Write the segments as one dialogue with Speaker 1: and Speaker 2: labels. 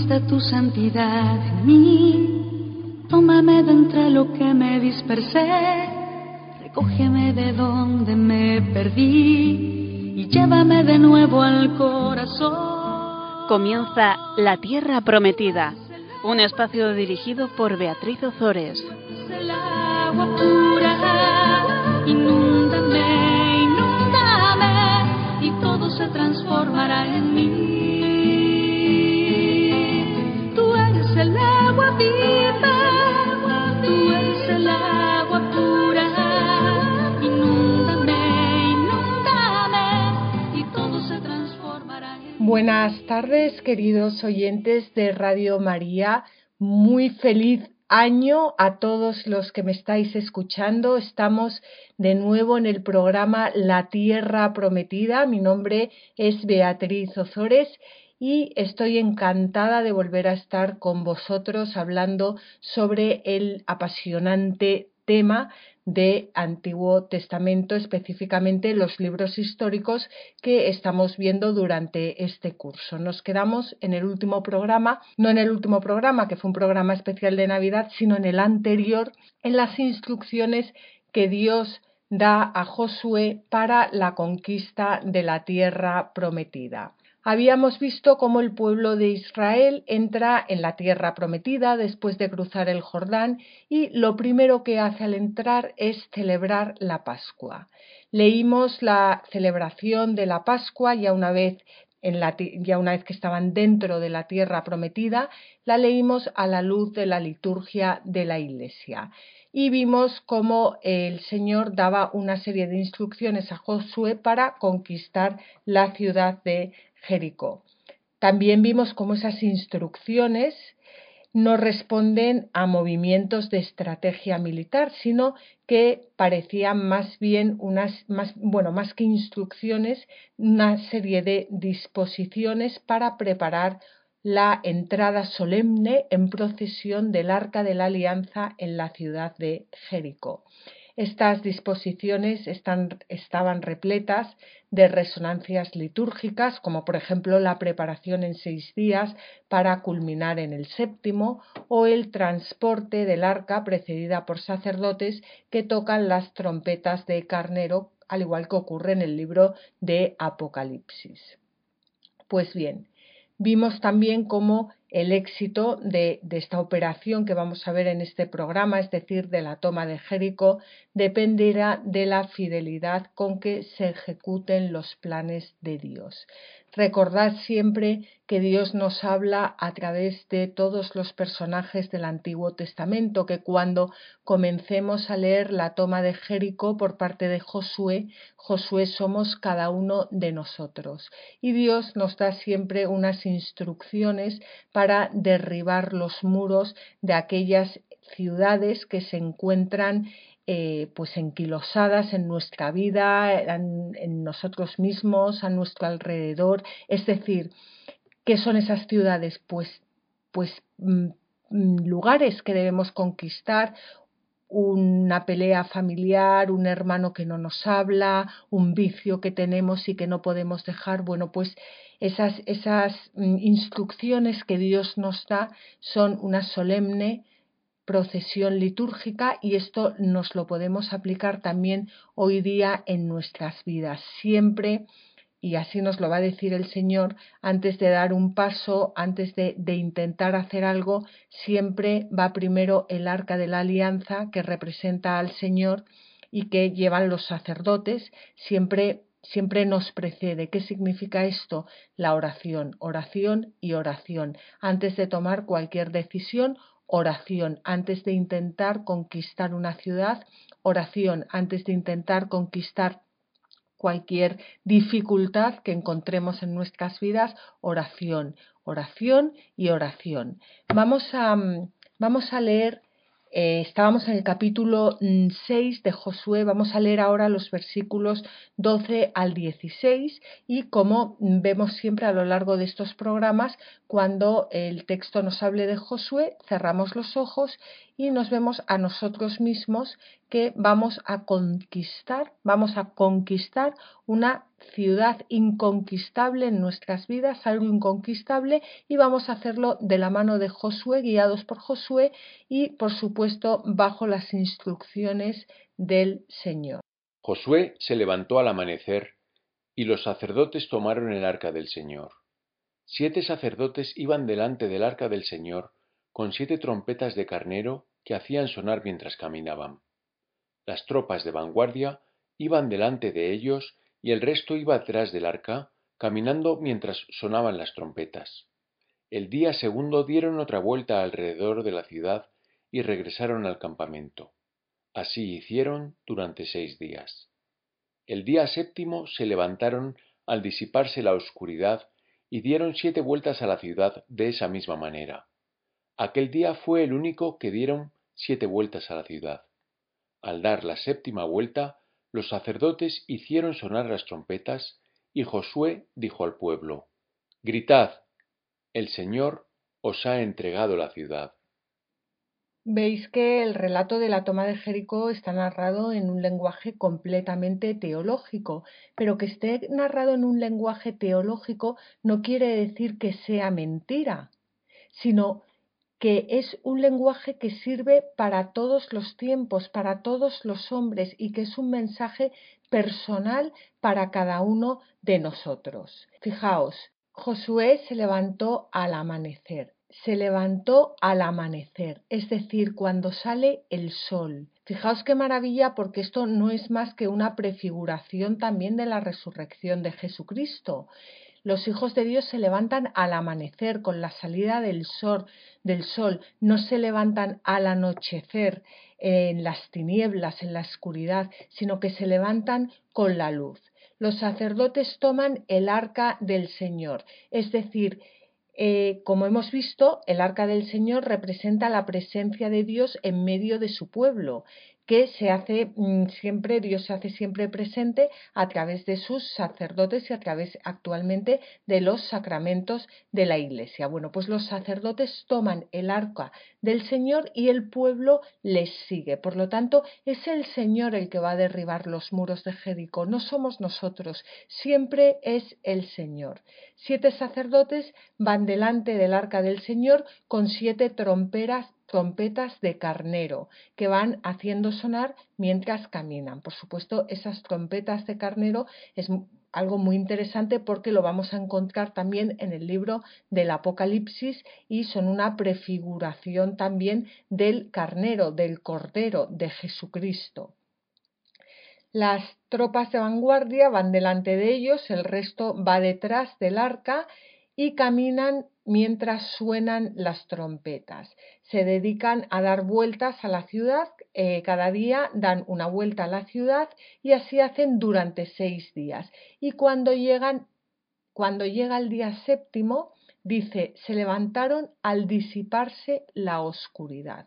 Speaker 1: esté tu santidad en mí. Tómame de entre lo que me dispersé, recógeme de donde me perdí y llévame de nuevo al corazón.
Speaker 2: Comienza La Tierra Prometida, un espacio dirigido por Beatriz Ozores.
Speaker 1: El agua pura, inúndame, inúndame y todo se transformará en mí.
Speaker 3: Buenas tardes, queridos oyentes de Radio María. Muy feliz año a todos los que me estáis escuchando. Estamos de nuevo en el programa La Tierra Prometida. Mi nombre es Beatriz Ozores y estoy encantada de volver a estar con vosotros hablando sobre el apasionante tema de Antiguo Testamento, específicamente los libros históricos que estamos viendo durante este curso. Nos quedamos en el último programa, no en el último programa, que fue un programa especial de Navidad, sino en el anterior, en las instrucciones que Dios da a Josué para la conquista de la tierra prometida. Habíamos visto cómo el pueblo de Israel entra en la tierra prometida después de cruzar el Jordán y lo primero que hace al entrar es celebrar la Pascua. Leímos la celebración de la Pascua ya una vez ya una vez que estaban dentro de la tierra prometida, la leímos a la luz de la liturgia de la Iglesia y vimos cómo el Señor daba una serie de instrucciones a Josué para conquistar la ciudad de Jericó. También vimos cómo esas instrucciones no responden a movimientos de estrategia militar, sino que parecían más bien unas, más, bueno, más que instrucciones, una serie de disposiciones para preparar la entrada solemne en procesión del Arca de la Alianza en la ciudad de Jericó. Estas disposiciones estaban repletas de resonancias litúrgicas, como por ejemplo la preparación en seis días para culminar en el séptimo, o el transporte del arca precedida por sacerdotes que tocan las trompetas de carnero, al igual que ocurre en el libro de Apocalipsis. Pues bien, vimos también cómo el éxito de, esta operación que vamos a ver en este programa, es decir, de la toma de Jericó, dependerá de la fidelidad con que se ejecuten los planes de Dios. Recordad siempre que Dios nos habla a través de todos los personajes del Antiguo Testamento, que cuando comencemos a leer la toma de Jericó por parte de Josué, Josué somos cada uno de nosotros. Y Dios nos da siempre unas instrucciones para derribar los muros de aquellas ciudades que se encuentran eh, pues enquilosadas en nuestra vida, en, en, nosotros mismos, a nuestro alrededor. Es decir, ¿qué son esas ciudades? Pues, pues mm, lugares que debemos conquistar, una pelea familiar, un hermano que no nos habla, un vicio que tenemos y que no podemos dejar. Bueno, pues esas, esas mm, instrucciones que Dios nos da son una solemne procesión litúrgica y esto nos lo podemos aplicar también hoy día en nuestras vidas. Siempre, y así nos lo va a decir el Señor, antes de dar un paso, antes de, intentar hacer algo, siempre va primero el arca de la alianza que representa al Señor y que llevan los sacerdotes, siempre siempre nos precede. ¿Qué significa esto? La oración, oración y oración. Antes de tomar cualquier decisión, oración antes de intentar conquistar una ciudad, oración antes de intentar conquistar cualquier dificultad que encontremos en nuestras vidas, oración, oración y oración. Vamos a, vamos a leer eh, estábamos en el capítulo 6 de Josué, vamos a leer ahora los versículos 12 al 16 y como vemos siempre a lo largo de estos programas, cuando el texto nos hable de Josué, cerramos los ojos y nos vemos a nosotros mismos que vamos a conquistar, vamos a conquistar una ciudad inconquistable en nuestras vidas, algo inconquistable, y vamos a hacerlo de la mano de Josué, guiados por Josué y, por supuesto, bajo las instrucciones del Señor.
Speaker 4: Josué se levantó al amanecer y los sacerdotes tomaron el arca del Señor. Siete sacerdotes iban delante del arca del Señor con siete trompetas de carnero que hacían sonar mientras caminaban. Las tropas de vanguardia iban delante de ellos y el resto iba detrás del arca, caminando mientras sonaban las trompetas. El día segundo dieron otra vuelta alrededor de la ciudad y regresaron al campamento. Así hicieron durante seis días. El día séptimo se levantaron al disiparse la oscuridad y dieron siete vueltas a la ciudad de esa misma manera. Aquel día fue el único que dieron siete vueltas a la ciudad. Al dar la séptima vuelta, los sacerdotes hicieron sonar las trompetas y Josué dijo al pueblo, Gritad, el Señor os ha entregado la ciudad.
Speaker 3: Veis que el relato de la toma de Jericó está narrado en un lenguaje completamente teológico, pero que esté narrado en un lenguaje teológico no quiere decir que sea mentira, sino que es un lenguaje que sirve para todos los tiempos, para todos los hombres y que es un mensaje personal para cada uno de nosotros. Fijaos, Josué se levantó al amanecer se levantó al amanecer, es decir, cuando sale el sol. Fijaos qué maravilla porque esto no es más que una prefiguración también de la resurrección de Jesucristo. Los hijos de Dios se levantan al amanecer con la salida del sol, del sol, no se levantan al anochecer en las tinieblas, en la oscuridad, sino que se levantan con la luz. Los sacerdotes toman el arca del Señor, es decir, eh, como hemos visto, el arca del Señor representa la presencia de Dios en medio de su pueblo que se hace mm, siempre, Dios se hace siempre presente a través de sus sacerdotes y a través actualmente de los sacramentos de la Iglesia. Bueno, pues los sacerdotes toman el arca del Señor y el pueblo les sigue. Por lo tanto, es el Señor el que va a derribar los muros de Jericó, no somos nosotros, siempre es el Señor. Siete sacerdotes van delante del arca del Señor con siete tromperas trompetas de carnero que van haciendo sonar mientras caminan. Por supuesto, esas trompetas de carnero es algo muy interesante porque lo vamos a encontrar también en el libro del Apocalipsis y son una prefiguración también del carnero, del cordero de Jesucristo. Las tropas de vanguardia van delante de ellos, el resto va detrás del arca y caminan mientras suenan las trompetas. Se dedican a dar vueltas a la ciudad, eh, cada día dan una vuelta a la ciudad y así hacen durante seis días. Y cuando llegan, cuando llega el día séptimo, dice, se levantaron al disiparse la oscuridad.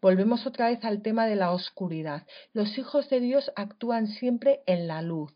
Speaker 3: Volvemos otra vez al tema de la oscuridad. Los hijos de Dios actúan siempre en la luz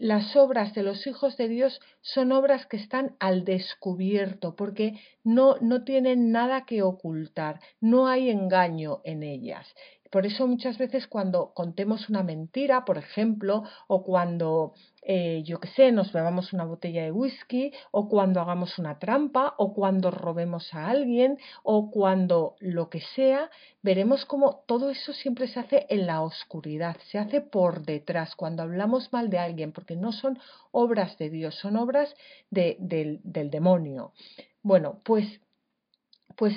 Speaker 3: las obras de los hijos de Dios son obras que están al descubierto, porque no, no tienen nada que ocultar, no hay engaño en ellas. Por eso muchas veces cuando contemos una mentira, por ejemplo, o cuando, eh, yo qué sé, nos bebamos una botella de whisky, o cuando hagamos una trampa, o cuando robemos a alguien, o cuando lo que sea, veremos como todo eso siempre se hace en la oscuridad, se hace por detrás, cuando hablamos mal de alguien, porque no son obras de Dios, son obras del demonio. Bueno, pues pues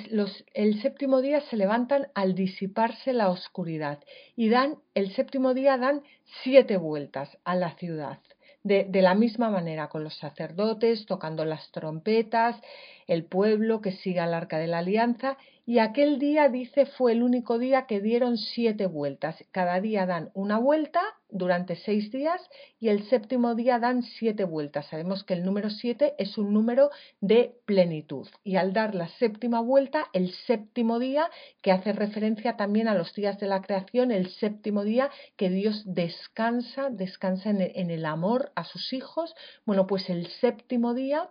Speaker 3: el séptimo día se levantan al disiparse la oscuridad y dan, el séptimo día dan siete vueltas a la ciudad. De, de, la misma manera con los sacerdotes tocando las trompetas, el pueblo que sigue al arca de la alianza y aquel día, dice, fue el único día que dieron siete vueltas. Cada día dan una vuelta durante seis días y el séptimo día dan siete vueltas. Sabemos que el número siete es un número de plenitud. Y al dar la séptima vuelta, el séptimo día, que hace referencia también a los días de la creación, el séptimo día que Dios descansa, descansa en el, amor a sus hijos. Bueno, pues el séptimo día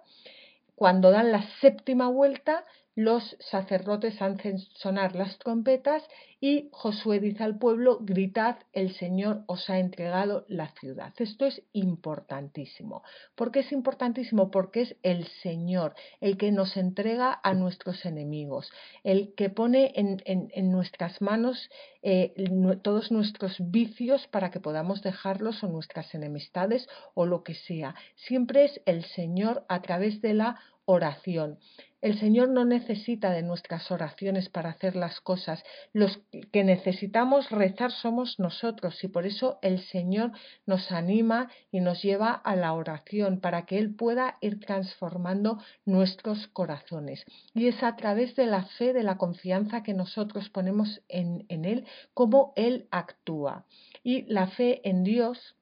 Speaker 3: cuando dan la séptima vuelta, los sacerdotes hacen sonar las trompetas y Josué dice al pueblo, gritad, el Señor os ha entregado la ciudad. Esto es importantísimo. ¿Por qué es importantísimo? Porque es el Señor el que nos entrega a nuestros enemigos, el que pone en, nuestras manos eh, todos nuestros vicios para que podamos dejarlos o nuestras enemistades o lo que sea. Siempre es el Señor a través de la oración. El Señor no necesita de nuestras oraciones para hacer las cosas. Los que necesitamos rezar somos nosotros y por eso el Señor nos anima y nos lleva a la oración para que Él pueda ir transformando nuestros corazones. Y es a través de la fe, de la confianza que nosotros ponemos en, Él, cómo Él actúa. Y la fe en Dios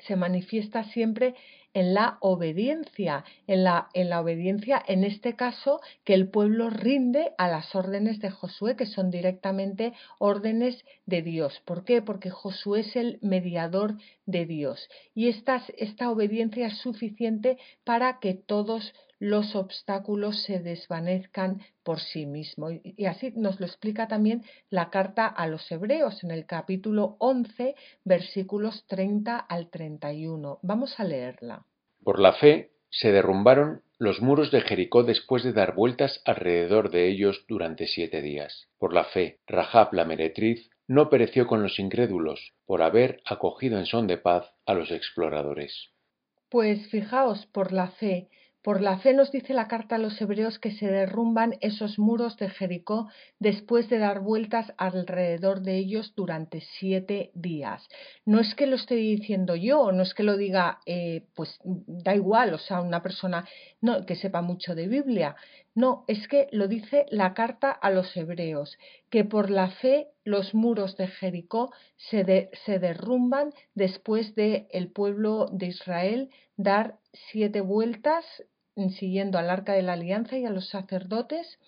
Speaker 3: se manifiesta siempre en la obediencia, en la, en la obediencia, en este caso, que el pueblo rinde a las órdenes de Josué, que son directamente órdenes de Dios. ¿Por qué? Porque Josué es el mediador de Dios. Y esta, esta obediencia es suficiente para que todos los obstáculos se desvanezcan por sí mismos. Y así nos lo explica también la carta a los hebreos en el capítulo 11, versículos 30 al 31. Vamos a leerla.
Speaker 4: Por la fe se derrumbaron los muros de Jericó después de dar vueltas alrededor de ellos durante siete días. Por la fe, Rahab la meretriz no pereció con los incrédulos por haber acogido en son de paz a los exploradores.
Speaker 3: Pues fijaos, por la fe, por la fe nos dice la carta a los hebreos que se derrumban esos muros de Jericó después de dar vueltas alrededor de ellos durante siete días. No es que lo esté diciendo yo, no es que lo diga, eh, pues da igual, o sea, una persona que sepa mucho de Biblia. No, es que lo dice la carta a los hebreos, que por la fe los muros de Jericó se, derrumban después de el pueblo de Israel dar siete vueltas siguiendo al arca de la alianza y a los sacerdotes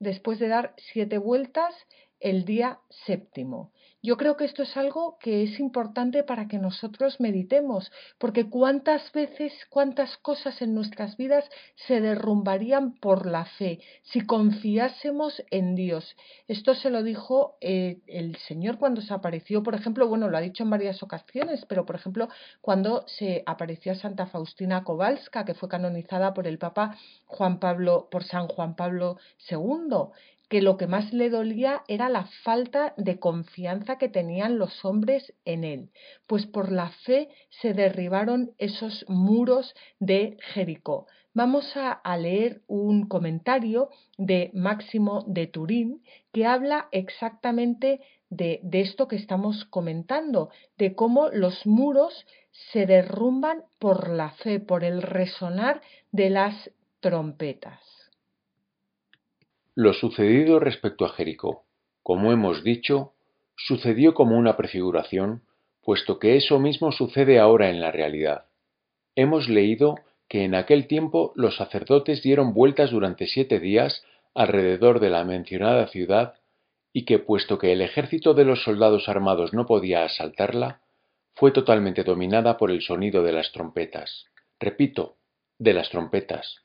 Speaker 3: después de dar siete vueltas el día séptimo. Yo creo que esto es algo que es importante para que nosotros meditemos, porque cuántas veces, cuántas cosas en nuestras vidas se derrumbarían por la fe si confiásemos en Dios. Esto se lo dijo eh, el Señor cuando se apareció, por ejemplo, bueno, lo ha dicho en varias ocasiones, pero por ejemplo, cuando se apareció a Santa Faustina Kowalska, que fue canonizada por el Papa Juan Pablo, por San Juan Pablo II que lo que más le dolía era la falta de confianza que tenían los hombres en él, pues por la fe se derribaron esos muros de Jericó. Vamos a, leer un comentario de Máximo de Turín que habla exactamente de, esto que estamos comentando, de cómo los muros se derrumban por la fe, por el resonar de las trompetas.
Speaker 4: Lo sucedido respecto a Jericó, como hemos dicho, sucedió como una prefiguración, puesto que eso mismo sucede ahora en la realidad. Hemos leído que en aquel tiempo los sacerdotes dieron vueltas durante siete días alrededor de la mencionada ciudad y que puesto que el ejército de los soldados armados no podía asaltarla, fue totalmente dominada por el sonido de las trompetas. Repito, de las trompetas,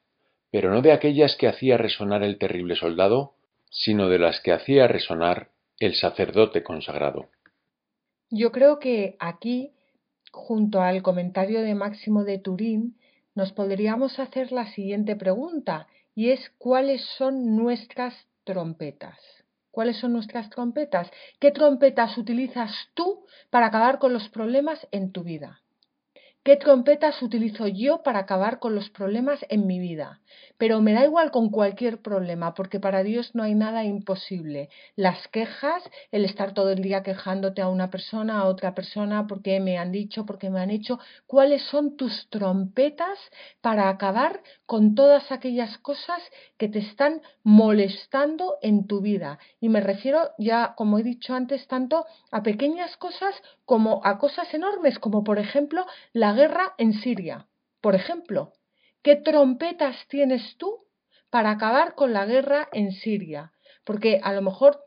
Speaker 4: pero no de aquellas que hacía resonar el terrible soldado, sino de las que hacía resonar el sacerdote consagrado.
Speaker 3: Yo creo que aquí, junto al comentario de Máximo de Turín, nos podríamos hacer la siguiente pregunta, y es ¿cuáles son nuestras trompetas? ¿Cuáles son nuestras trompetas? ¿Qué trompetas utilizas tú para acabar con los problemas en tu vida? ¿Qué trompetas utilizo yo para acabar con los problemas en mi vida? Pero me da igual con cualquier problema, porque para Dios no hay nada imposible. Las quejas, el estar todo el día quejándote a una persona, a otra persona, porque me han dicho, porque me han hecho, ¿cuáles son tus trompetas para acabar con todas aquellas cosas que te están molestando en tu vida? Y me refiero ya, como he dicho antes, tanto a pequeñas cosas como a cosas enormes, como por ejemplo la guerra en Siria. Por ejemplo, ¿qué trompetas tienes tú para acabar con la guerra en Siria? Porque a lo mejor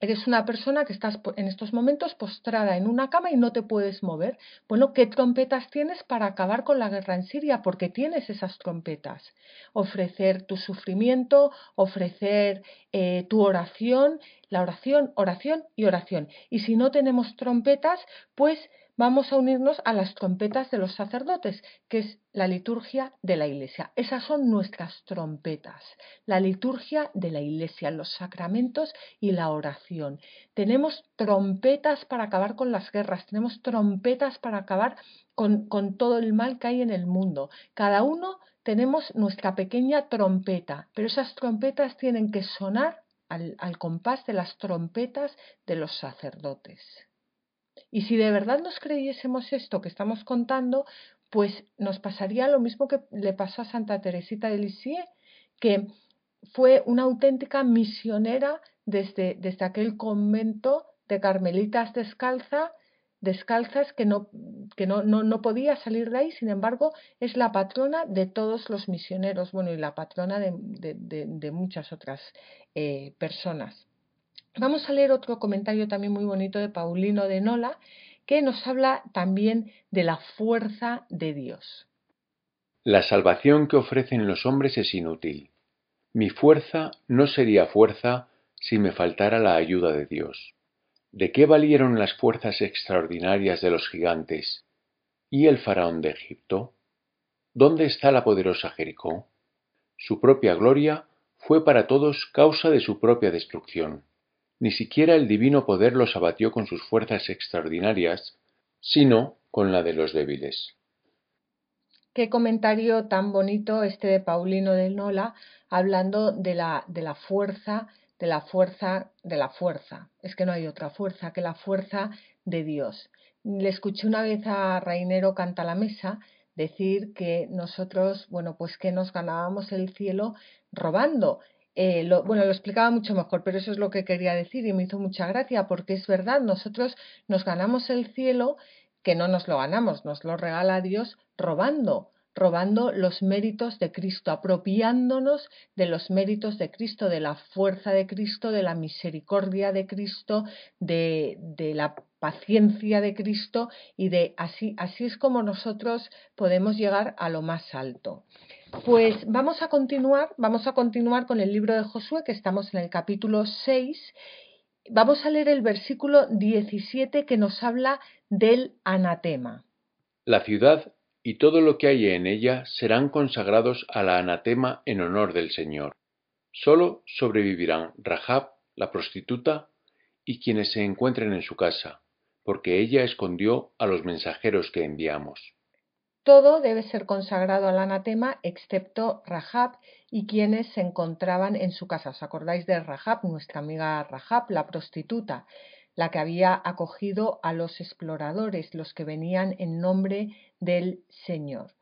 Speaker 3: Eres una persona que estás en estos momentos postrada en una cama y no te puedes mover. Bueno, ¿qué trompetas tienes para acabar con la guerra en Siria? Porque tienes esas trompetas. Ofrecer tu sufrimiento, ofrecer eh, tu oración, la oración, oración y oración. Y si no tenemos trompetas, pues vamos a unirnos a las trompetas de los sacerdotes, que es la liturgia de la Iglesia. Esas son nuestras trompetas, la liturgia de la Iglesia, los sacramentos y la oración. Tenemos trompetas para acabar con las guerras, tenemos trompetas para acabar con, todo el mal que hay en el mundo. Cada uno tenemos nuestra pequeña trompeta, pero esas trompetas tienen que sonar al compás de las trompetas de los sacerdotes. Y si de verdad nos creyésemos esto que estamos contando, pues nos pasaría lo mismo que le pasó a Santa Teresita de Lisieux, que fue una auténtica misionera desde, desde aquel convento de carmelitas descalza, descalzas que, no, que no, no, podía salir de ahí, sin embargo, es la patrona de todos los misioneros, bueno, y la patrona de, de, muchas otras eh, personas. Vamos a leer otro comentario también muy bonito de Paulino de Nola, que nos habla también de la fuerza de Dios.
Speaker 4: La salvación que ofrecen los hombres es inútil. Mi fuerza no sería fuerza si me faltara la ayuda de Dios. ¿De qué valieron las fuerzas extraordinarias de los gigantes? ¿Y el faraón de Egipto? ¿Dónde está la poderosa Jericó? Su propia gloria fue para todos causa de su propia destrucción. Ni siquiera el divino poder los abatió con sus fuerzas extraordinarias, sino con la de los débiles.
Speaker 3: Qué comentario tan bonito este de Paulino del Nola, hablando de la, de la fuerza, de la fuerza, de la fuerza. Es que no hay otra fuerza que la fuerza de Dios. Le escuché una vez a Rainero Canta la Mesa decir que nosotros, bueno, pues que nos ganábamos el cielo robando. Eh, bueno, lo explicaba mucho mejor, pero eso es lo que quería decir y me hizo mucha gracia porque es verdad, nosotros nos ganamos el cielo, que no nos lo ganamos, nos lo regala Dios robando, robando los méritos de Cristo, apropiándonos de los méritos de Cristo, de la fuerza de Cristo, de la misericordia de Cristo, de, de la paciencia de Cristo y de así, así es como nosotros podemos llegar a lo más alto. Pues vamos a continuar, vamos a continuar con el libro de Josué, que estamos en el capítulo 6. Vamos a leer el versículo 17 que nos habla del anatema.
Speaker 4: La ciudad y todo lo que hay en ella serán consagrados a la anatema en honor del Señor. Solo sobrevivirán Rahab, la prostituta, y quienes se encuentren en su casa, porque ella escondió a los mensajeros que enviamos.
Speaker 3: Todo debe ser consagrado al anatema excepto Rahab y quienes se encontraban en su casa. ¿Os acordáis de Rahab, nuestra amiga Rahab, la prostituta, la que había acogido a los exploradores, los que venían en nombre del Señor?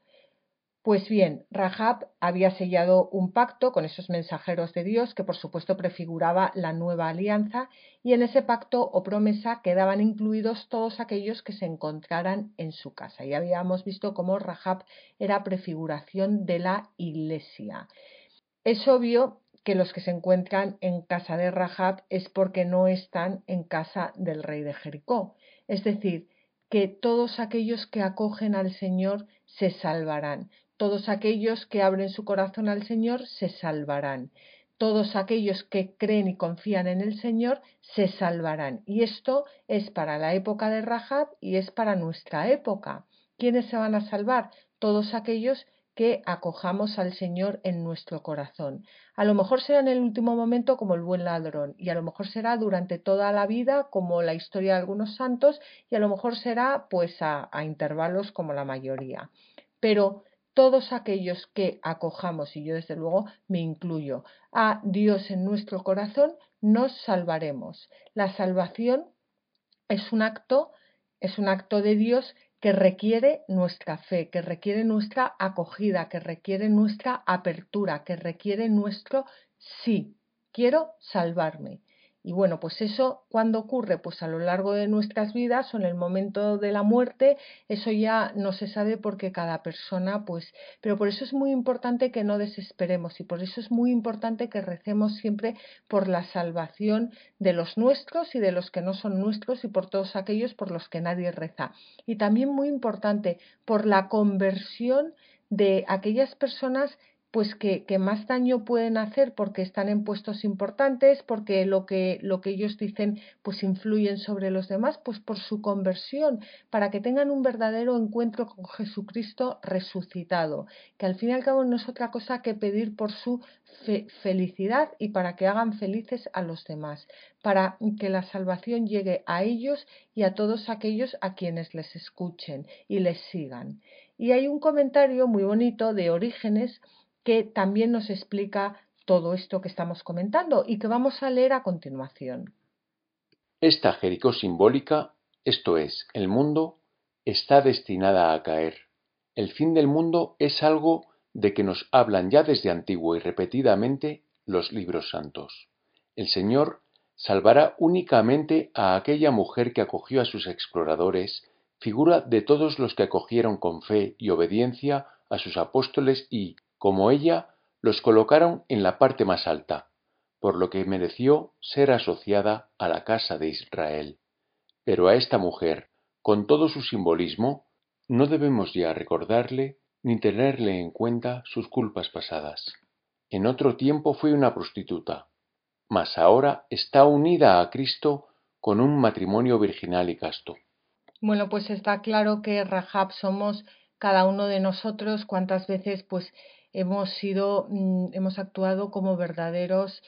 Speaker 3: Pues bien, Rahab había sellado un pacto con esos mensajeros de Dios que por supuesto prefiguraba la nueva alianza y en ese pacto o promesa quedaban incluidos todos aquellos que se encontraran en su casa. Y habíamos visto cómo Rahab era prefiguración de la iglesia. Es obvio que los que se encuentran en casa de Rahab es porque no están en casa del rey de Jericó. Es decir, que todos aquellos que acogen al Señor se salvarán. Todos aquellos que abren su corazón al Señor se salvarán. Todos aquellos que creen y confían en el Señor se salvarán. Y esto es para la época de Rahab y es para nuestra época. ¿Quiénes se van a salvar? Todos aquellos que acojamos al Señor en nuestro corazón. A lo mejor será en el último momento como el buen ladrón y a lo mejor será durante toda la vida como la historia de algunos santos y a lo mejor será pues a, a intervalos como la mayoría. Pero todos aquellos que acojamos, y yo desde luego me incluyo, a Dios en nuestro corazón, nos salvaremos. La salvación es un acto, es un acto de Dios que requiere nuestra fe, que requiere nuestra acogida, que requiere nuestra apertura, que requiere nuestro sí, quiero salvarme. Y bueno, pues eso cuando ocurre, pues a lo largo de nuestras vidas o en el momento de la muerte, eso ya no se sabe porque cada persona, pues, pero por eso es muy importante que no desesperemos y por eso es muy importante que recemos siempre por la salvación de los nuestros y de los que no son nuestros y por todos aquellos por los que nadie reza. Y también muy importante por la conversión de aquellas personas pues que, más daño pueden hacer porque están en puestos importantes, porque lo que, lo que ellos dicen pues influyen sobre los demás, pues por su conversión, para que tengan un verdadero encuentro con Jesucristo resucitado, que al fin y al cabo no es otra cosa que pedir por su felicidad y para que hagan felices a los demás, para que la salvación llegue a ellos y a todos aquellos a quienes les escuchen y les sigan. Y hay un comentario muy bonito de Orígenes que también nos explica todo esto que estamos comentando y que vamos a leer a continuación.
Speaker 4: Esta Jericó simbólica, esto es, el mundo, está destinada a caer. El fin del mundo es algo de que nos hablan ya desde antiguo y repetidamente los libros santos. El Señor salvará únicamente a aquella mujer que acogió a sus exploradores, figura de todos los que acogieron con fe y obediencia a sus apóstoles y, como ella, los colocaron en la parte más alta, por lo que mereció ser asociada a la casa de Israel. Pero a esta mujer, con todo su simbolismo, no debemos ya recordarle ni tenerle en cuenta sus culpas pasadas. En otro tiempo fue una prostituta, mas ahora está unida a Cristo con un matrimonio virginal y casto.
Speaker 3: Bueno, pues está claro que Rahab somos cada uno de nosotros, cuántas veces pues hemos sido, mm, hemos actuado como verdaderos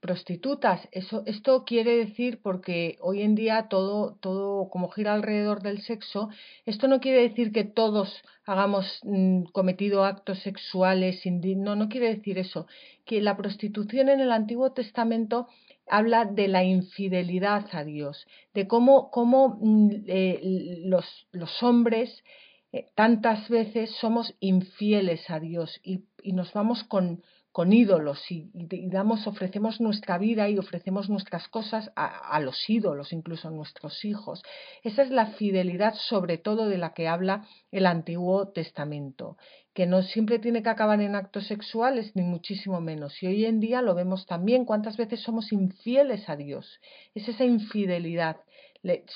Speaker 3: prostitutas. Eso, esto quiere decir, porque hoy en día todo, todo como gira alrededor del sexo, esto no quiere decir que todos hagamos mm, cometido actos sexuales, no, no quiere decir eso. Que la prostitución en el Antiguo Testamento habla de la infidelidad a Dios, de cómo, cómo mm, eh, los, los hombres eh, tantas veces somos infieles a Dios y, nos vamos con, ídolos y, damos, ofrecemos nuestra vida y ofrecemos nuestras cosas a, los ídolos, incluso a nuestros hijos. Esa es la fidelidad sobre todo de la que habla el Antiguo Testamento, que no siempre tiene que acabar en actos sexuales, ni muchísimo menos. Y hoy en día lo vemos también, cuántas veces somos infieles a Dios. Es esa infidelidad,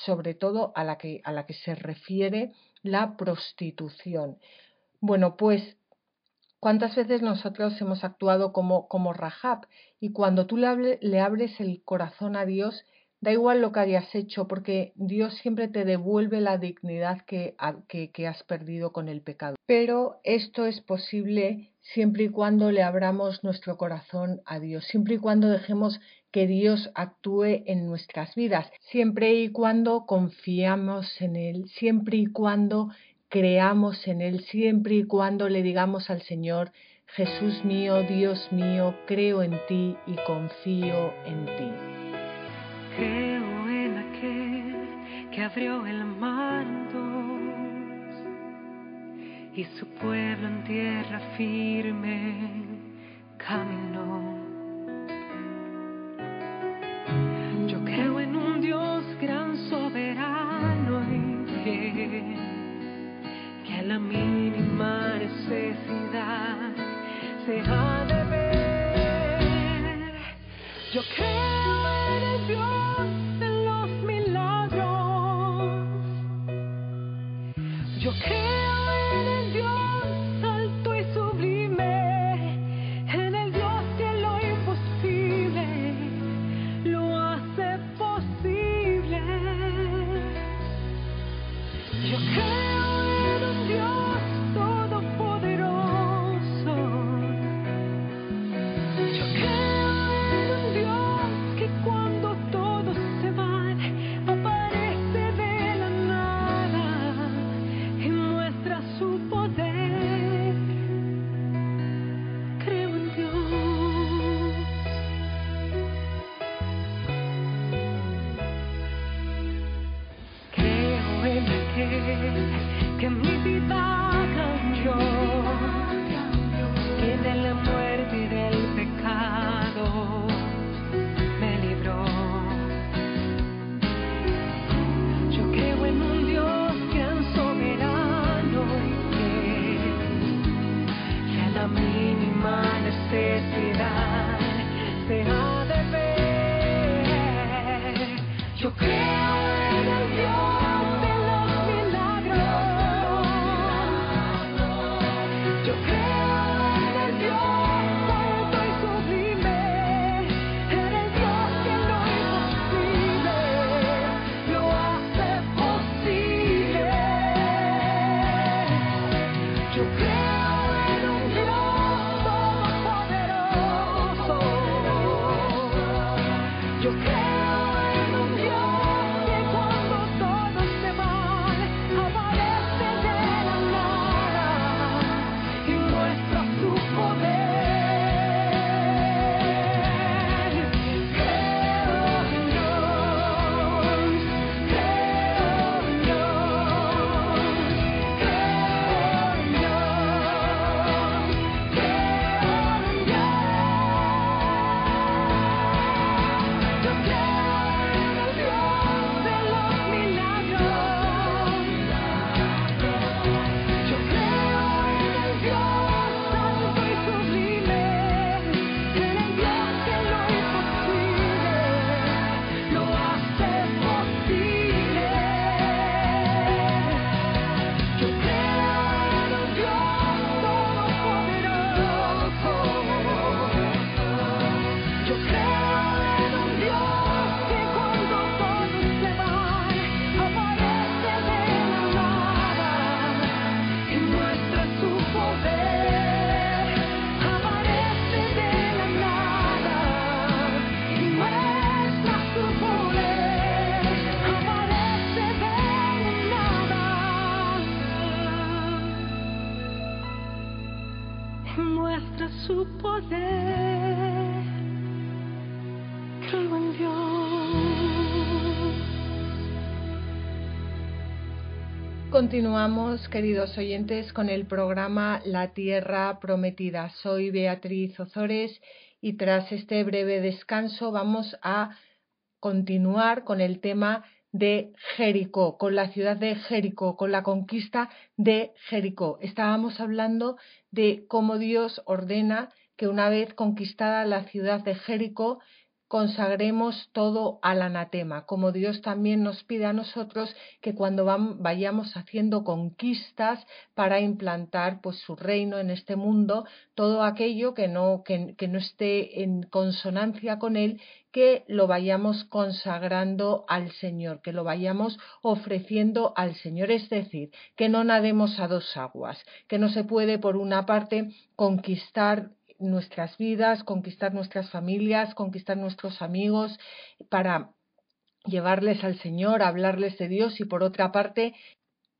Speaker 3: sobre todo a la que, a la que se refiere la prostitución. Bueno, pues, ¿cuántas veces nosotros hemos actuado como, como Rahab? Y cuando tú le, le abres el corazón a Dios, da igual lo que hayas hecho, porque Dios siempre te devuelve la dignidad que, has perdido con el pecado. Pero esto es posible siempre y cuando le abramos nuestro corazón a Dios, siempre y cuando dejemos que Dios actúe en nuestras vidas, siempre y cuando confiamos en Él, siempre y cuando creamos en Él, siempre y cuando le digamos al Señor, Jesús mío, Dios mío, creo en ti y confío en ti.
Speaker 5: Creo en aquel que abrió el mar y su pueblo en tierra firme caminó.
Speaker 3: Continuamos, queridos oyentes, con el programa La Tierra Prometida. Soy Beatriz Ozores y tras este breve descanso vamos a continuar con el tema de Jericó, con la ciudad de Jericó, con la conquista de Jericó. Estábamos hablando de cómo Dios ordena que una vez conquistada la ciudad de Jericó, consagremos todo al anatema, como Dios también nos pide a nosotros que cuando vayamos haciendo conquistas para implantar pues su reino en este mundo, todo aquello que no, que, que no esté en consonancia con él, que lo vayamos consagrando al Señor, que lo vayamos ofreciendo al Señor, es decir, que no nademos a dos aguas, que no se puede por una parte conquistar nuestras vidas, conquistar nuestras familias, conquistar nuestros amigos, para llevarles al Señor, hablarles de Dios y por otra parte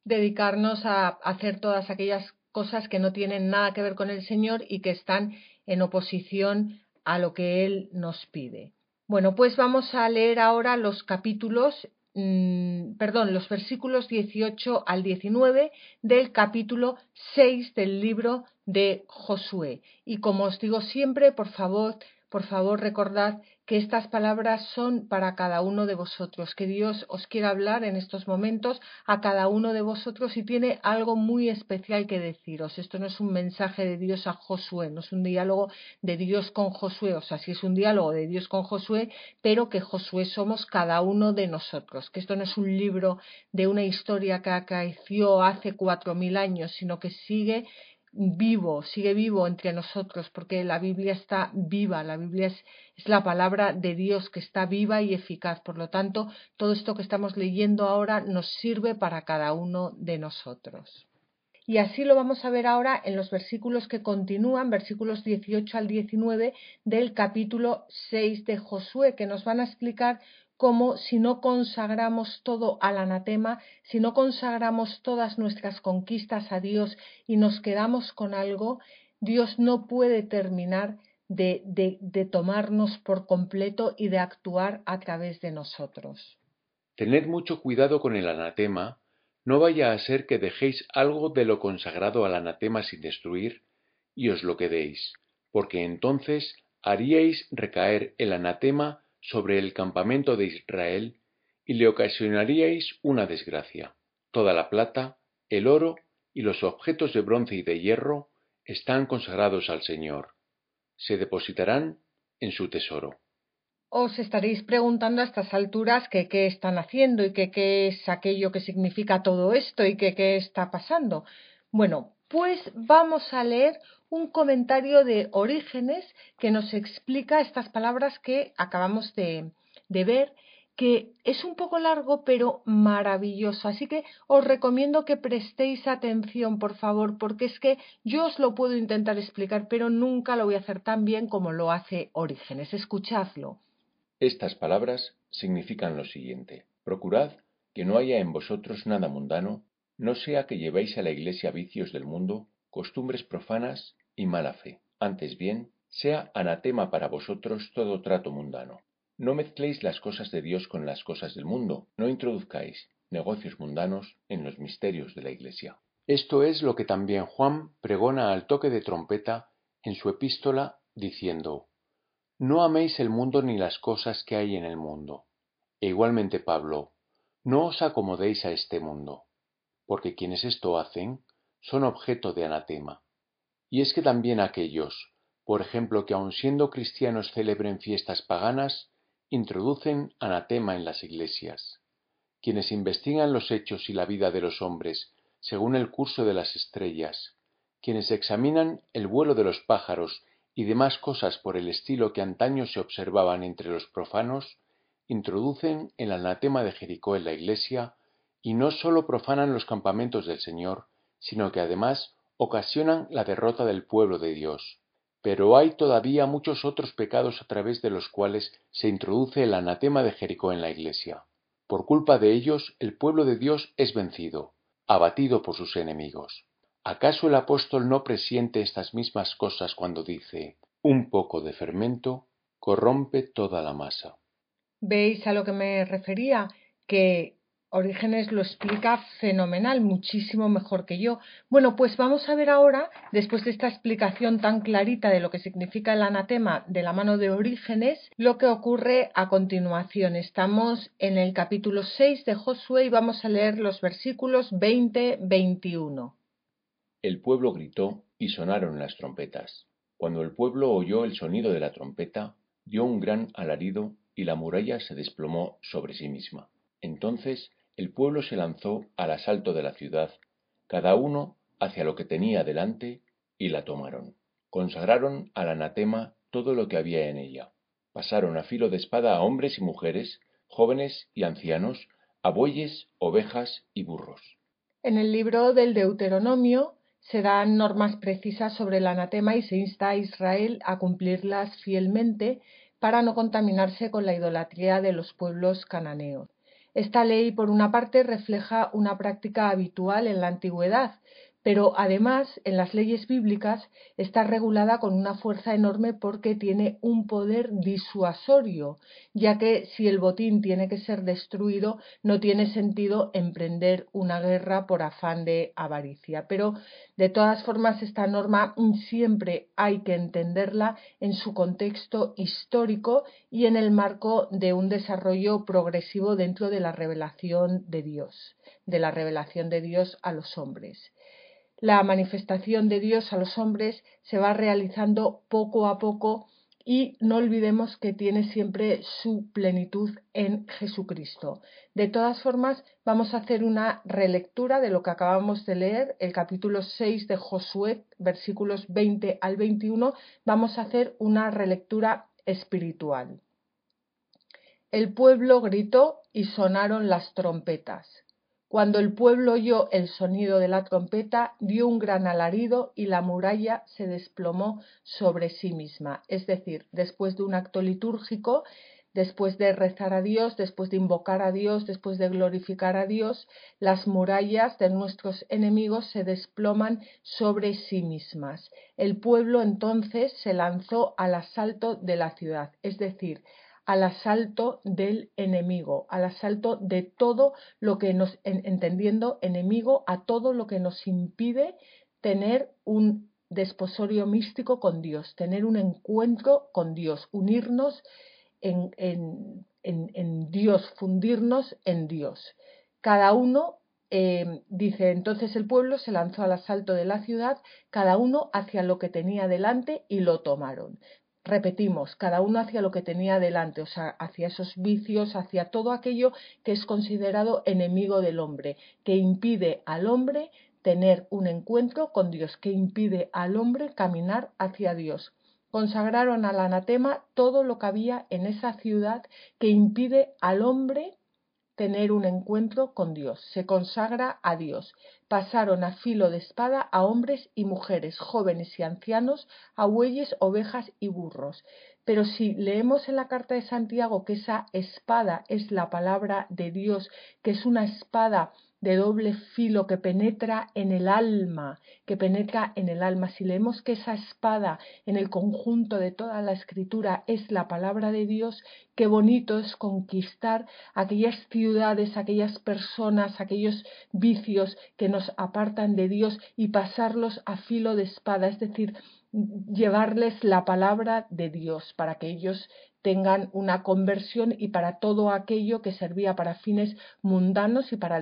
Speaker 3: dedicarnos a hacer todas aquellas cosas que no tienen nada que ver con el Señor y que están en oposición a lo que Él nos pide. Bueno, pues vamos a leer ahora los capítulos Mm, perdón, los versículos 18 al 19 del capítulo 6 del libro de Josué. Y como os digo siempre, por favor, por favor recordad que estas palabras son para cada uno de vosotros, que Dios os quiere hablar en estos momentos a cada uno de vosotros y tiene algo muy especial que deciros. Esto no es un mensaje de Dios a Josué, no es un diálogo de Dios con Josué, o sea, sí es un diálogo de Dios con Josué, pero que Josué somos cada uno de nosotros, que esto no es un libro de una historia que acaeció hace cuatro mil años, sino que sigue vivo, sigue vivo entre nosotros, porque la Biblia está viva, la Biblia es, la palabra de Dios que está viva y eficaz. Por lo tanto, todo esto que estamos leyendo ahora nos sirve para cada uno de nosotros. Y así lo vamos a ver ahora en los versículos que continúan, versículos 18 al 19 del capítulo 6 de Josué, que nos van a explicar como si no consagramos todo al anatema, si no consagramos todas nuestras conquistas a Dios y nos quedamos con algo, Dios no puede terminar de, de, de tomarnos por completo y de actuar a través de nosotros.
Speaker 4: Tened mucho cuidado con el anatema, no vaya a ser que dejéis algo de lo consagrado al anatema sin destruir y os lo quedéis, porque entonces haríais recaer el anatema sobre el campamento de Israel y le ocasionaríais una desgracia. Toda la plata, el oro y los objetos de bronce y de hierro están consagrados al Señor. Se depositarán en su tesoro.
Speaker 3: Os estaréis preguntando a estas alturas que qué están haciendo y qué es aquello que significa todo esto y qué está pasando. Bueno, pues vamos a leer un comentario de Orígenes que nos explica estas palabras que acabamos de, ver, que es un poco largo pero maravilloso. Así que os recomiendo que prestéis atención, por favor, porque es que yo os lo puedo intentar explicar, pero nunca lo voy a hacer tan bien como lo hace Orígenes. Escuchadlo.
Speaker 4: Estas palabras significan lo siguiente. Procurad que no haya en vosotros nada mundano, no sea que llevéis a la iglesia vicios del mundo, costumbres profanas y mala fe. Antes bien, sea anatema para vosotros todo trato mundano no mezcléis las cosas de Dios con las cosas del mundo, no introduzcáis negocios mundanos en los misterios de la Iglesia. Esto es lo que también Juan pregona al toque de trompeta en su epístola, diciendo No améis el mundo ni las cosas que hay en el mundo. E igualmente Pablo, no os acomodéis a este mundo, porque quienes esto hacen son objeto de anatema. Y es que también aquellos, por ejemplo, que aun siendo cristianos celebren fiestas paganas, introducen anatema en las iglesias. Quienes investigan los hechos y la vida de los hombres según el curso de las estrellas, quienes examinan el vuelo de los pájaros y demás cosas por el estilo que antaño se observaban entre los profanos, introducen el anatema de Jericó en la iglesia y no sólo profanan los campamentos del Señor, sino que además ocasionan la derrota del pueblo de Dios, pero hay todavía muchos otros pecados a través de los cuales se introduce el anatema de Jericó en la Iglesia. Por culpa de ellos el pueblo de Dios es vencido, abatido por sus enemigos. ¿Acaso el apóstol no presiente estas mismas cosas cuando dice un poco de fermento corrompe toda la masa?
Speaker 3: ¿Veis a lo que me refería? Que Orígenes lo explica fenomenal, muchísimo mejor que yo. Bueno, pues vamos a ver ahora, después de esta explicación tan clarita de lo que significa el anatema de la mano de Orígenes, lo que ocurre a continuación. Estamos en el capítulo 6 de Josué y vamos a leer los versículos 20-21.
Speaker 4: El pueblo gritó y sonaron las trompetas. Cuando el pueblo oyó el sonido de la trompeta, dio un gran alarido y la muralla se desplomó sobre sí misma. Entonces el pueblo se lanzó al asalto de la ciudad, cada uno hacia lo que tenía delante, y la tomaron. Consagraron al anatema todo lo que había en ella. Pasaron a filo de espada a hombres y mujeres, jóvenes y ancianos, a bueyes, ovejas y burros.
Speaker 3: En el libro del Deuteronomio se dan normas precisas sobre el anatema y se insta a Israel a cumplirlas fielmente para no contaminarse con la idolatría de los pueblos cananeos. Esta ley, por una parte, refleja una práctica habitual en la antigüedad, pero además en las leyes bíblicas está regulada con una fuerza enorme porque tiene un poder disuasorio, ya que si el botín tiene que ser destruido, no tiene sentido emprender una guerra por afán de avaricia. Pero de todas formas, esta norma siempre hay que entenderla en su contexto histórico y en el marco de un desarrollo progresivo dentro de la revelación de Dios, de la revelación de Dios a los hombres la manifestación de Dios a los hombres se va realizando poco a poco y no olvidemos que tiene siempre su plenitud en Jesucristo. De todas formas, vamos a hacer una relectura de lo que acabamos de leer, el capítulo 6 de Josué, versículos 20 al 21, vamos a hacer una relectura espiritual. El pueblo gritó y sonaron las trompetas. Cuando el pueblo oyó el sonido de la trompeta, dio un gran alarido y la muralla se desplomó sobre sí misma. Es decir, después de un acto litúrgico, después de rezar a Dios, después de invocar a Dios, después de glorificar a Dios, las murallas de nuestros enemigos se desploman sobre sí mismas. El pueblo entonces se lanzó al asalto de la ciudad, es decir, al asalto del enemigo, al asalto de todo lo que nos, entendiendo enemigo, a todo lo que nos impide tener un desposorio místico con Dios, tener un encuentro con Dios, unirnos en, en, en, Dios, fundirnos en Dios. Cada uno eh, dice, entonces el pueblo se lanzó al asalto de la ciudad, cada uno hacia lo que tenía delante y lo tomaron repetimos, cada uno hacia lo que tenía delante, o sea, hacia esos vicios, hacia todo aquello que es considerado enemigo del hombre, que impide al hombre tener un encuentro con Dios, que impide al hombre caminar hacia Dios. consagraron al anatema todo lo que había en esa ciudad que impide al hombre tener un encuentro con Dios, se consagra a Dios. Pasaron a filo de espada a hombres y mujeres, jóvenes y ancianos, a bueyes, ovejas y burros. Pero si leemos en la carta de Santiago que esa espada es la palabra de Dios, que es una espada de doble filo que penetra en el alma, que penetra en el alma. Si leemos que esa espada en el conjunto de toda la escritura es la palabra de Dios, qué bonito es conquistar aquellas ciudades, aquellas personas, aquellos vicios que nos apartan de Dios y pasarlos a filo de espada, es decir, llevarles la palabra de Dios para que ellos tengan una conversión y para todo aquello que servía para fines mundanos y para,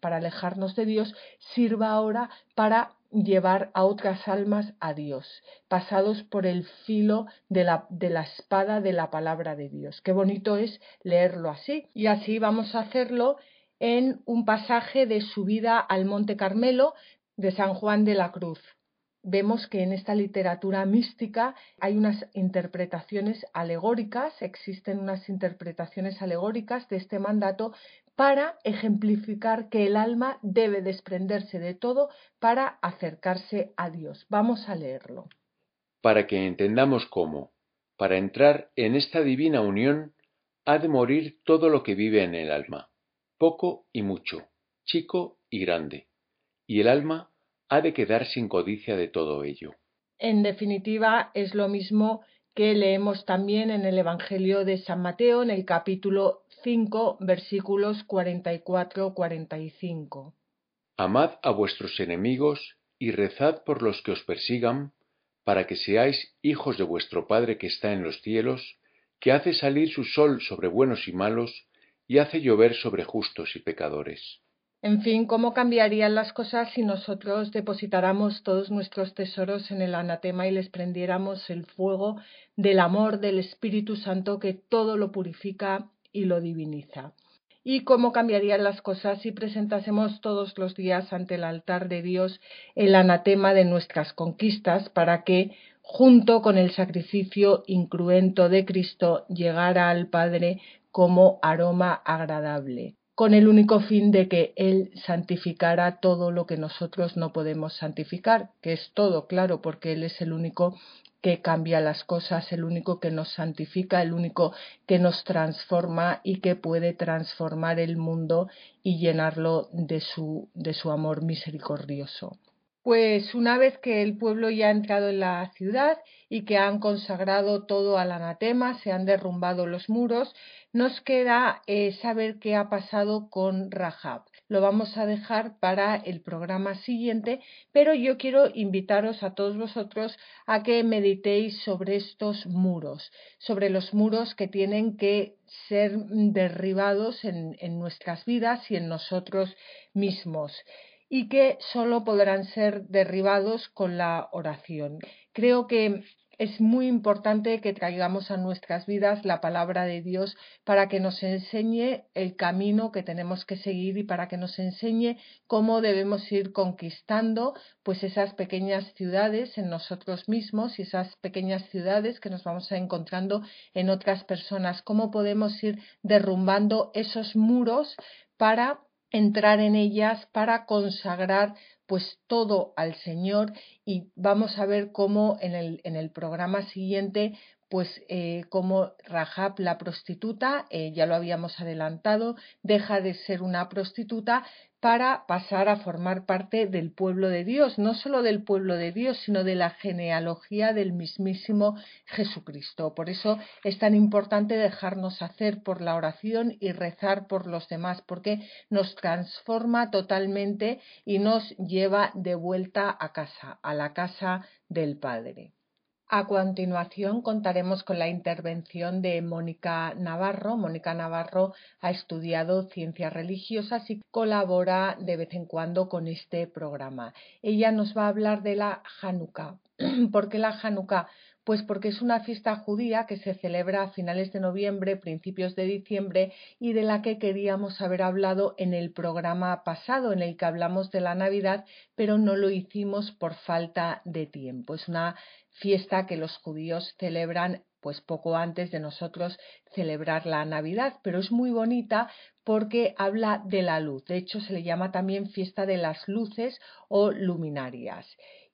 Speaker 3: para alejarnos de Dios, sirva ahora para llevar a otras almas a Dios, pasados por el filo de la, espada de la palabra de Dios. Qué bonito es leerlo así. Y así vamos a hacerlo en un pasaje de subida al Monte Carmelo de San Juan de la Cruz vemos que en esta literatura mística hay unas interpretaciones alegóricas, existen unas interpretaciones alegóricas de este mandato para ejemplificar que el alma debe desprenderse de todo para acercarse a Dios. Vamos a leerlo.
Speaker 4: Para que entendamos cómo, para entrar en esta divina unión, ha de morir todo lo que vive en el alma, poco y mucho, chico y grande, y el alma ha de quedar sin codicia de todo ello.
Speaker 3: En definitiva, es lo mismo que leemos también en el Evangelio de San Mateo, en el capítulo 5, versículos 44-45.
Speaker 4: Amad a vuestros enemigos y rezad por los que os persigan, para que seáis hijos de vuestro Padre que está en los cielos, que hace salir su sol sobre buenos y malos, y hace llover sobre justos y pecadores.
Speaker 3: En fin, ¿cómo cambiarían las cosas si nosotros depositáramos todos nuestros tesoros en el anatema y les prendiéramos el fuego del amor del Espíritu Santo que todo lo purifica y lo diviniza? ¿Y cómo cambiarían las cosas si presentásemos todos los días ante el altar de Dios el anatema de nuestras conquistas para que, junto con el sacrificio incruento de Cristo, llegara al Padre como aroma agradable? Con el único fin de que Él santificara todo lo que nosotros no podemos santificar, que es todo, claro, porque Él es el único que cambia las cosas, el único que nos santifica, el único que nos transforma y que puede transformar el mundo y llenarlo de su, de su amor misericordioso. Pues una vez que el pueblo ya ha entrado en la ciudad y que han consagrado todo al anatema, se han derrumbado los muros, nos queda eh, saber qué ha pasado con Rahab. Lo vamos a dejar para el programa siguiente, pero yo quiero invitaros a todos vosotros a que meditéis sobre estos muros, sobre los muros que tienen que ser derribados en, en nuestras vidas y en nosotros mismos y que solo podrán ser derribados con la oración. Creo que es muy importante que traigamos a nuestras vidas la palabra de Dios para que nos enseñe el camino que tenemos que seguir y para que nos enseñe cómo debemos ir conquistando pues esas pequeñas ciudades en nosotros mismos y esas pequeñas ciudades que nos vamos encontrando en otras personas, cómo podemos ir derrumbando esos muros para entrar en ellas para consagrar pues todo al Señor. Y vamos a ver cómo en el, en el programa siguiente pues eh, como Rahab la prostituta, eh, ya lo habíamos adelantado, deja de ser una prostituta para pasar a formar parte del pueblo de Dios, no solo del pueblo de Dios, sino de la genealogía del mismísimo Jesucristo. Por eso es tan importante dejarnos hacer por la oración y rezar por los demás, porque nos transforma totalmente y nos lleva de vuelta a casa, a la casa del Padre. A continuación contaremos con la intervención de Mónica Navarro. Mónica Navarro ha estudiado ciencias religiosas y colabora de vez en cuando con este programa. Ella nos va a hablar de la Hanukkah. ¿Por qué la Hanukkah? Pues porque es una fiesta judía que se celebra a finales de noviembre, principios de diciembre y de la que queríamos haber hablado en el programa pasado en el que hablamos de la Navidad, pero no lo hicimos por falta de tiempo. Es una fiesta que los judíos celebran pues poco antes de nosotros celebrar la Navidad, pero es muy bonita porque habla de la luz. De hecho, se le llama también fiesta de las luces o luminarias.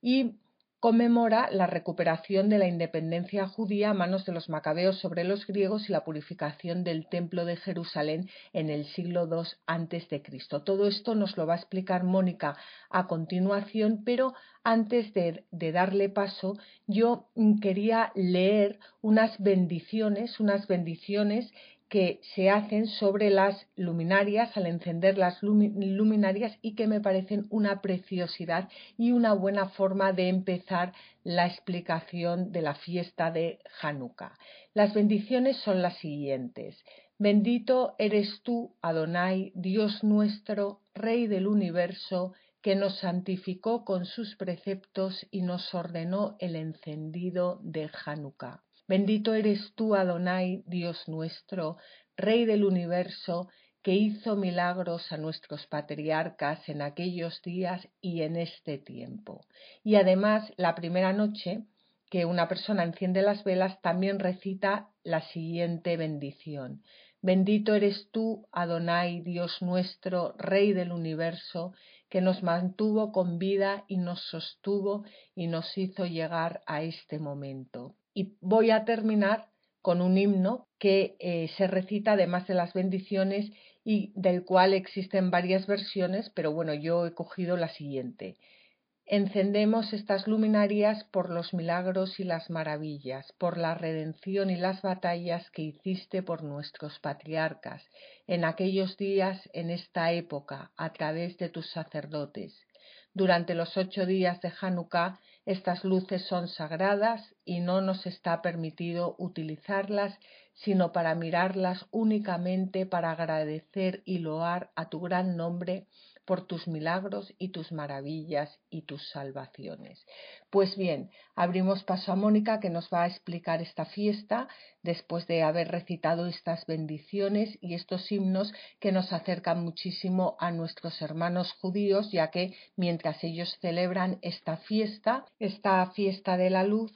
Speaker 3: Y conmemora la recuperación de la independencia judía a manos de los macabeos sobre los griegos y la purificación del templo de Jerusalén en el siglo II a.C. Todo esto nos lo va a explicar Mónica a continuación, pero antes de, de darle paso, yo quería leer unas bendiciones, unas bendiciones que se hacen sobre las luminarias al encender las luminarias y que me parecen una preciosidad y una buena forma de empezar la explicación de la fiesta de Hanukkah. Las bendiciones son las siguientes. Bendito eres tú, Adonai, Dios nuestro, Rey del universo, que nos santificó con sus preceptos y nos ordenó el encendido de Hanukkah. Bendito eres tú, Adonai, Dios nuestro, Rey del universo, que hizo milagros a nuestros patriarcas en aquellos días y en este tiempo. Y además, la primera noche que una persona enciende las velas también recita la siguiente bendición. Bendito eres tú, Adonai, Dios nuestro, Rey del universo, que nos mantuvo con vida y nos sostuvo y nos hizo llegar a este momento. Y voy a terminar con un himno que eh, se recita además de las bendiciones y del cual existen varias versiones, pero bueno, yo he cogido la siguiente. Encendemos estas luminarias por los milagros y las maravillas, por la redención y las batallas que hiciste por nuestros patriarcas, en aquellos días, en esta época, a través de tus sacerdotes. Durante los ocho días de Hanukkah estas luces son sagradas y no nos está permitido utilizarlas sino para mirarlas únicamente para agradecer y loar a tu gran nombre por tus milagros y tus maravillas y tus salvaciones. Pues bien, abrimos paso a Mónica que nos va a explicar esta fiesta después de haber recitado estas bendiciones y estos himnos que nos acercan muchísimo a nuestros hermanos judíos, ya que mientras ellos celebran esta fiesta, esta fiesta de la luz,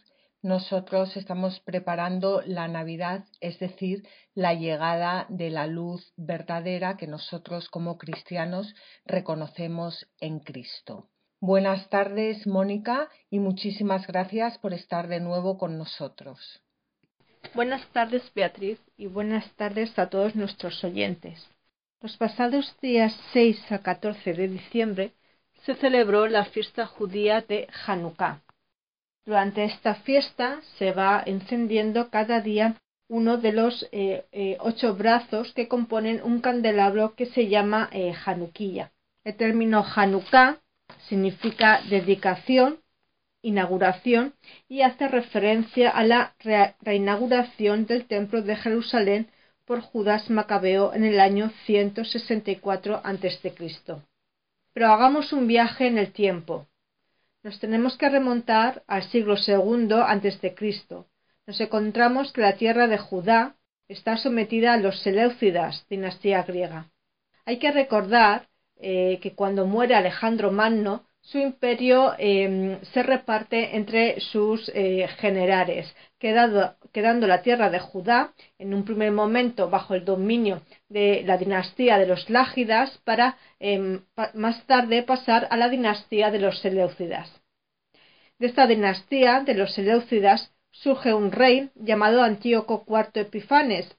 Speaker 3: nosotros estamos preparando la Navidad, es decir, la llegada de la luz verdadera que nosotros como cristianos reconocemos en Cristo. Buenas tardes, Mónica, y muchísimas gracias por estar de nuevo con nosotros.
Speaker 6: Buenas tardes, Beatriz, y buenas tardes a todos nuestros oyentes. Los pasados días 6 a 14 de diciembre se celebró la fiesta judía de Hanukkah durante esta fiesta se va encendiendo cada día uno de los eh, eh, ocho brazos que componen un candelabro que se llama eh, El término Hanukkah significa dedicación, inauguración y hace referencia a la reinauguración del templo de Jerusalén por Judas Macabeo en el año 164 a.C. Pero hagamos un viaje en el tiempo nos tenemos que remontar al siglo II Cristo. Nos encontramos que la tierra de Judá está sometida a los Seleucidas, dinastía griega. Hay que recordar eh, que cuando muere Alejandro Magno, su imperio em, se reparte entre sus eh, generales, quedando, la tierra de Judá en un primer momento bajo el dominio de la dinastía de los Lágidas para em, más tarde pasar a la dinastía de los Seleucidas. De esta dinastía de los Seleucidas surge un rey llamado Antíoco IV Epifanes,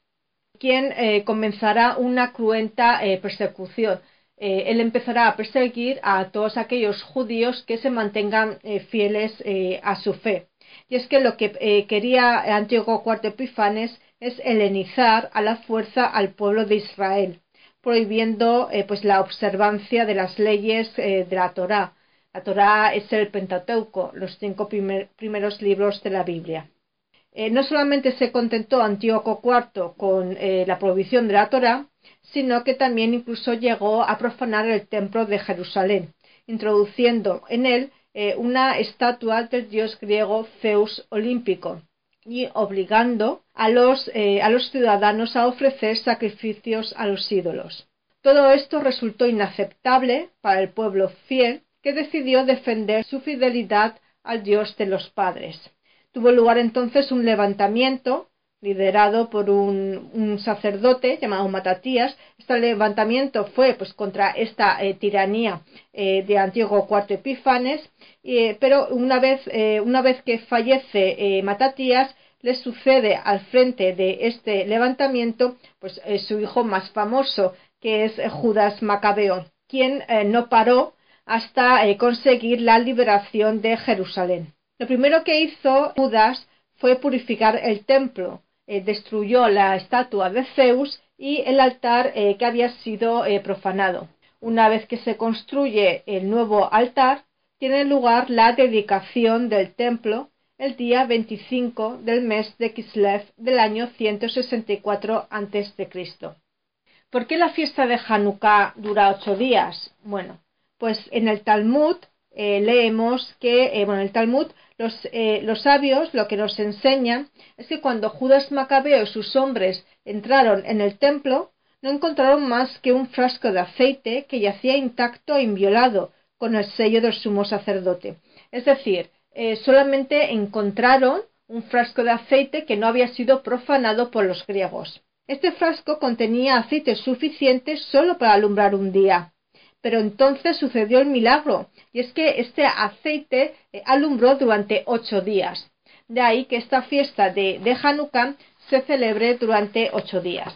Speaker 6: quien eh, comenzará una cruenta eh, persecución eh, él empezará a perseguir a todos aquellos judíos que se mantengan fieles a su fe. Y es que lo que quería Antíoco IV Epifanes es helenizar a la fuerza al pueblo de Israel, prohibiendo pues la observancia de las leyes de la Torá. La Torá es el Pentateuco, los cinco primeros libros de la Biblia. no solamente se contentó Antíoco IV con la prohibición de la Torá, sino que también incluso llegó a profanar el templo de Jerusalén, introduciendo en él eh, una estatua del dios griego Zeus olímpico, y obligando a los, eh, a los ciudadanos a ofrecer sacrificios a los ídolos. Todo esto resultó inaceptable para el pueblo fiel que decidió defender su fidelidad al Dios de los padres. Tuvo lugar entonces un levantamiento liderado por un, sacerdote llamado Matatías. Este levantamiento fue pues contra esta eh, tiranía eh, de Antiguo IV Epifanes, eh, pero una vez, una vez que fallece Matatías, le sucede al frente de este levantamiento pues su hijo más famoso, que es Judas Macabeo, quien no paró hasta conseguir la liberación de Jerusalén. Lo primero que hizo Judas fue purificar el templo, eh, destruyó la estatua de Zeus y el altar eh, que había sido eh, profanado. Una vez que se construye el nuevo altar, tiene lugar la dedicación del templo el día 25 del mes de Kislev del año 164 a.C. ¿Por qué la fiesta de Hanukkah dura ocho días? Bueno, pues en el Talmud leemos que, bueno, el Talmud eh, los, sabios lo que nos enseñan es que cuando Judas Macabeo y sus hombres entraron en el templo, no encontraron más que un frasco de aceite que yacía intacto e inviolado con el sello del sumo sacerdote. Es decir, eh, solamente encontraron un frasco de aceite que no había sido profanado por los griegos. Este frasco contenía aceite suficiente solo para alumbrar un día. Pero entonces sucedió el milagro, y es que este aceite eh, alumbró durante ocho días. De ahí que esta fiesta de, de Hanukkah se celebre durante ocho días.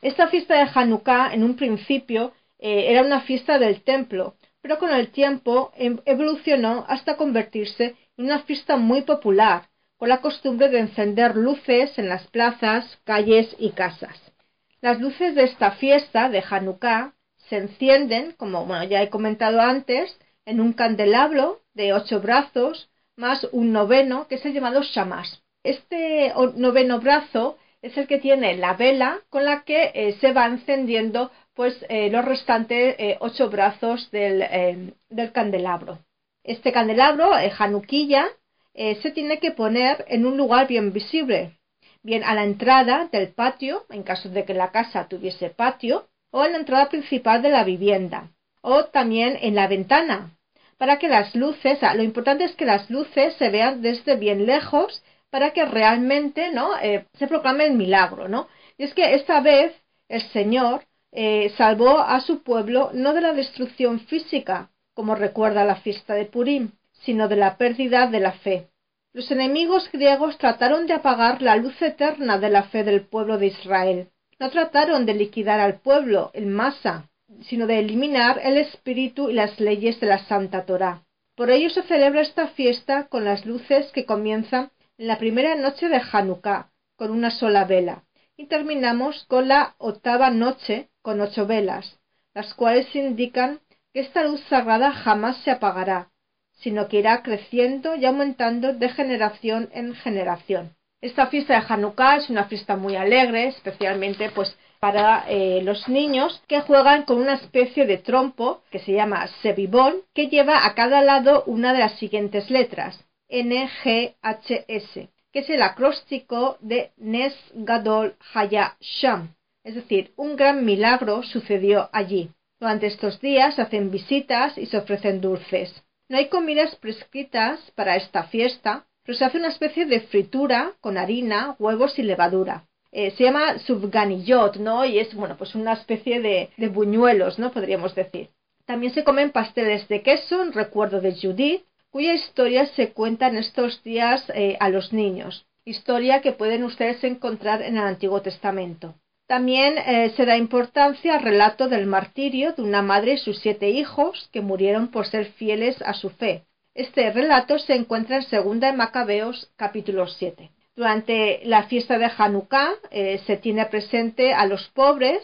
Speaker 6: Esta fiesta de Hanukkah en un principio eh, era una fiesta del templo, pero con el tiempo em, evolucionó hasta convertirse en una fiesta muy popular, con la costumbre de encender luces en las plazas, calles y casas. Las luces de esta fiesta de Hanukkah se encienden, como bueno, ya he comentado antes, en un candelabro de ocho brazos más un noveno que es el llamado shamas. Este noveno brazo es el que tiene la vela con la que eh, se va encendiendo pues eh, los restantes eh, ocho brazos del, del, candelabro. Este candelabro, januquilla, se tiene que poner en un lugar bien visible, bien a la entrada del patio, en caso de que la casa tuviese patio, o en la entrada principal de la vivienda, o también en la ventana, para que las luces, lo importante es que las luces se vean desde bien lejos para que realmente ¿no? Eh, se proclame el milagro, ¿no? Y es que esta vez el Señor eh, salvó a su pueblo no de la destrucción física, como recuerda la fiesta de Purim, sino de la pérdida de la fe. Los enemigos griegos trataron de apagar la luz eterna de la fe del pueblo de Israel. No trataron de liquidar al pueblo en masa, sino de eliminar el espíritu y las leyes de la Santa Torá. Por ello se celebra esta fiesta con las luces que comienzan en la primera noche de Hanukkah, con una sola vela, y terminamos con la octava noche con ocho velas, las cuales indican que esta luz sagrada jamás se apagará, sino que irá creciendo y aumentando de generación en generación. Esta fiesta de Hanukkah es una fiesta muy alegre, especialmente pues para eh, los niños que juegan con una especie de trompo que se llama sebibón que lleva a cada lado una de las siguientes letras N, G, H, S, que es el acróstico de Nes Gadol Haya Sham, es decir, un gran milagro sucedió allí. Durante estos días hacen visitas y se ofrecen dulces. No hay comidas prescritas para esta fiesta, pero se hace una especie de fritura con harina, huevos y levadura. Eh, se llama subganillot, ¿no? Y es, bueno, pues una especie de, buñuelos, ¿no? Podríamos decir. También se comen pasteles de queso en recuerdo de Judith, cuya historia se cuenta en estos días eh, a los niños. Historia que pueden ustedes encontrar en el Antiguo Testamento. También eh, se da importancia al relato del martirio de una madre y sus siete hijos que murieron por ser fieles a su fe. Este relato se encuentra en Segunda de Macabeos capítulo 7. Durante la fiesta de Hanukkah eh, se tiene presente a los pobres,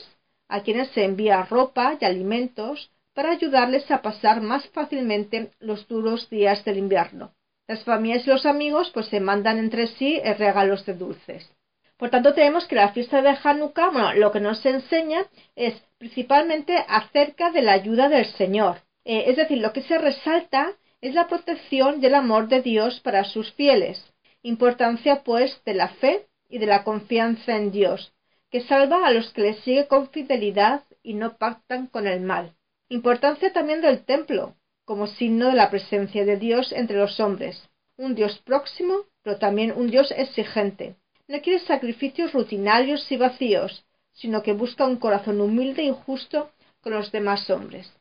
Speaker 6: a quienes se envía ropa y alimentos para ayudarles a pasar más fácilmente los duros días del invierno. Las familias y los amigos pues se mandan entre sí eh, regalos de dulces. Por tanto, tenemos que la fiesta de Hanukkah, bueno, lo que nos enseña es principalmente acerca de la ayuda del Señor. Eh, es decir, lo que se resalta es la protección y el amor de Dios para sus fieles.
Speaker 3: Importancia, pues, de la fe y de la confianza en Dios, que salva a los que le sigue con fidelidad y no pactan con el mal. Importancia también del templo, como signo de la presencia de Dios entre los hombres, un Dios próximo, pero también un Dios exigente. No quiere sacrificios rutinarios y vacíos, sino que busca un corazón humilde y justo con los demás hombres.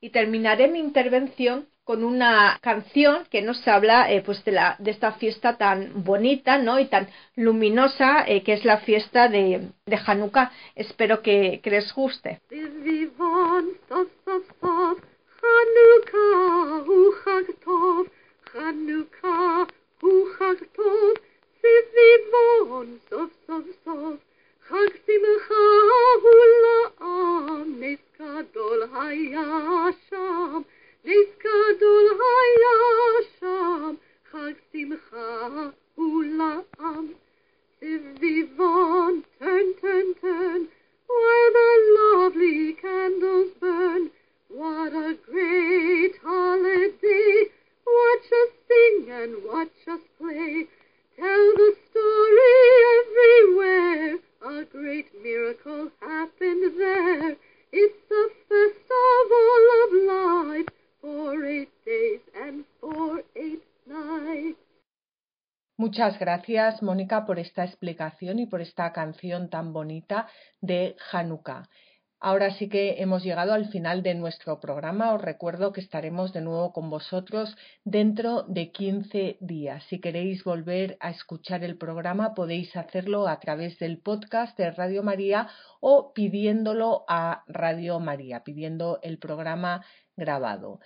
Speaker 3: Y terminaré mi intervención con una canción que nos habla eh, pues de, la, de esta fiesta tan bonita ¿no? y tan luminosa eh, que es la fiesta de, de Hanukkah. Espero que, que les guste. חג שמחה הוא לעם, נס גדול היה שם, נס גדול היה שם, חג שמחה הוא לעם. סביבון, turn, turn, turn, where the lovely candles burn. What a great holiday! Watch us sing and watch us play. Tell the story everywhere. A great miracle happened there. It's the festival of life Muchas gracias, Mónica, por esta explicación y por esta canción tan bonita de Hanukkah. Ahora sí que hemos llegado al final de nuestro programa. Os recuerdo que estaremos de nuevo con vosotros dentro de 15 días. Si queréis volver a escuchar el programa, podéis hacerlo a través del podcast de Radio María o pidiéndolo a Radio María, pidiendo el programa grabado.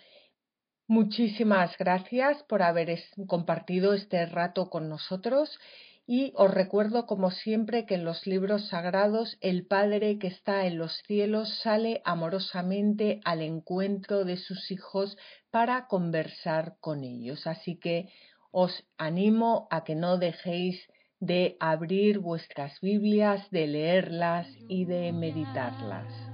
Speaker 3: Muchísimas gracias por haber compartido este rato con nosotros y os recuerdo como siempre que en los libros sagrados el Padre que está en los cielos sale amorosamente al encuentro de sus hijos para conversar con ellos. Así que os animo a que no dejéis de abrir vuestras Biblias, de leerlas y de meditarlas.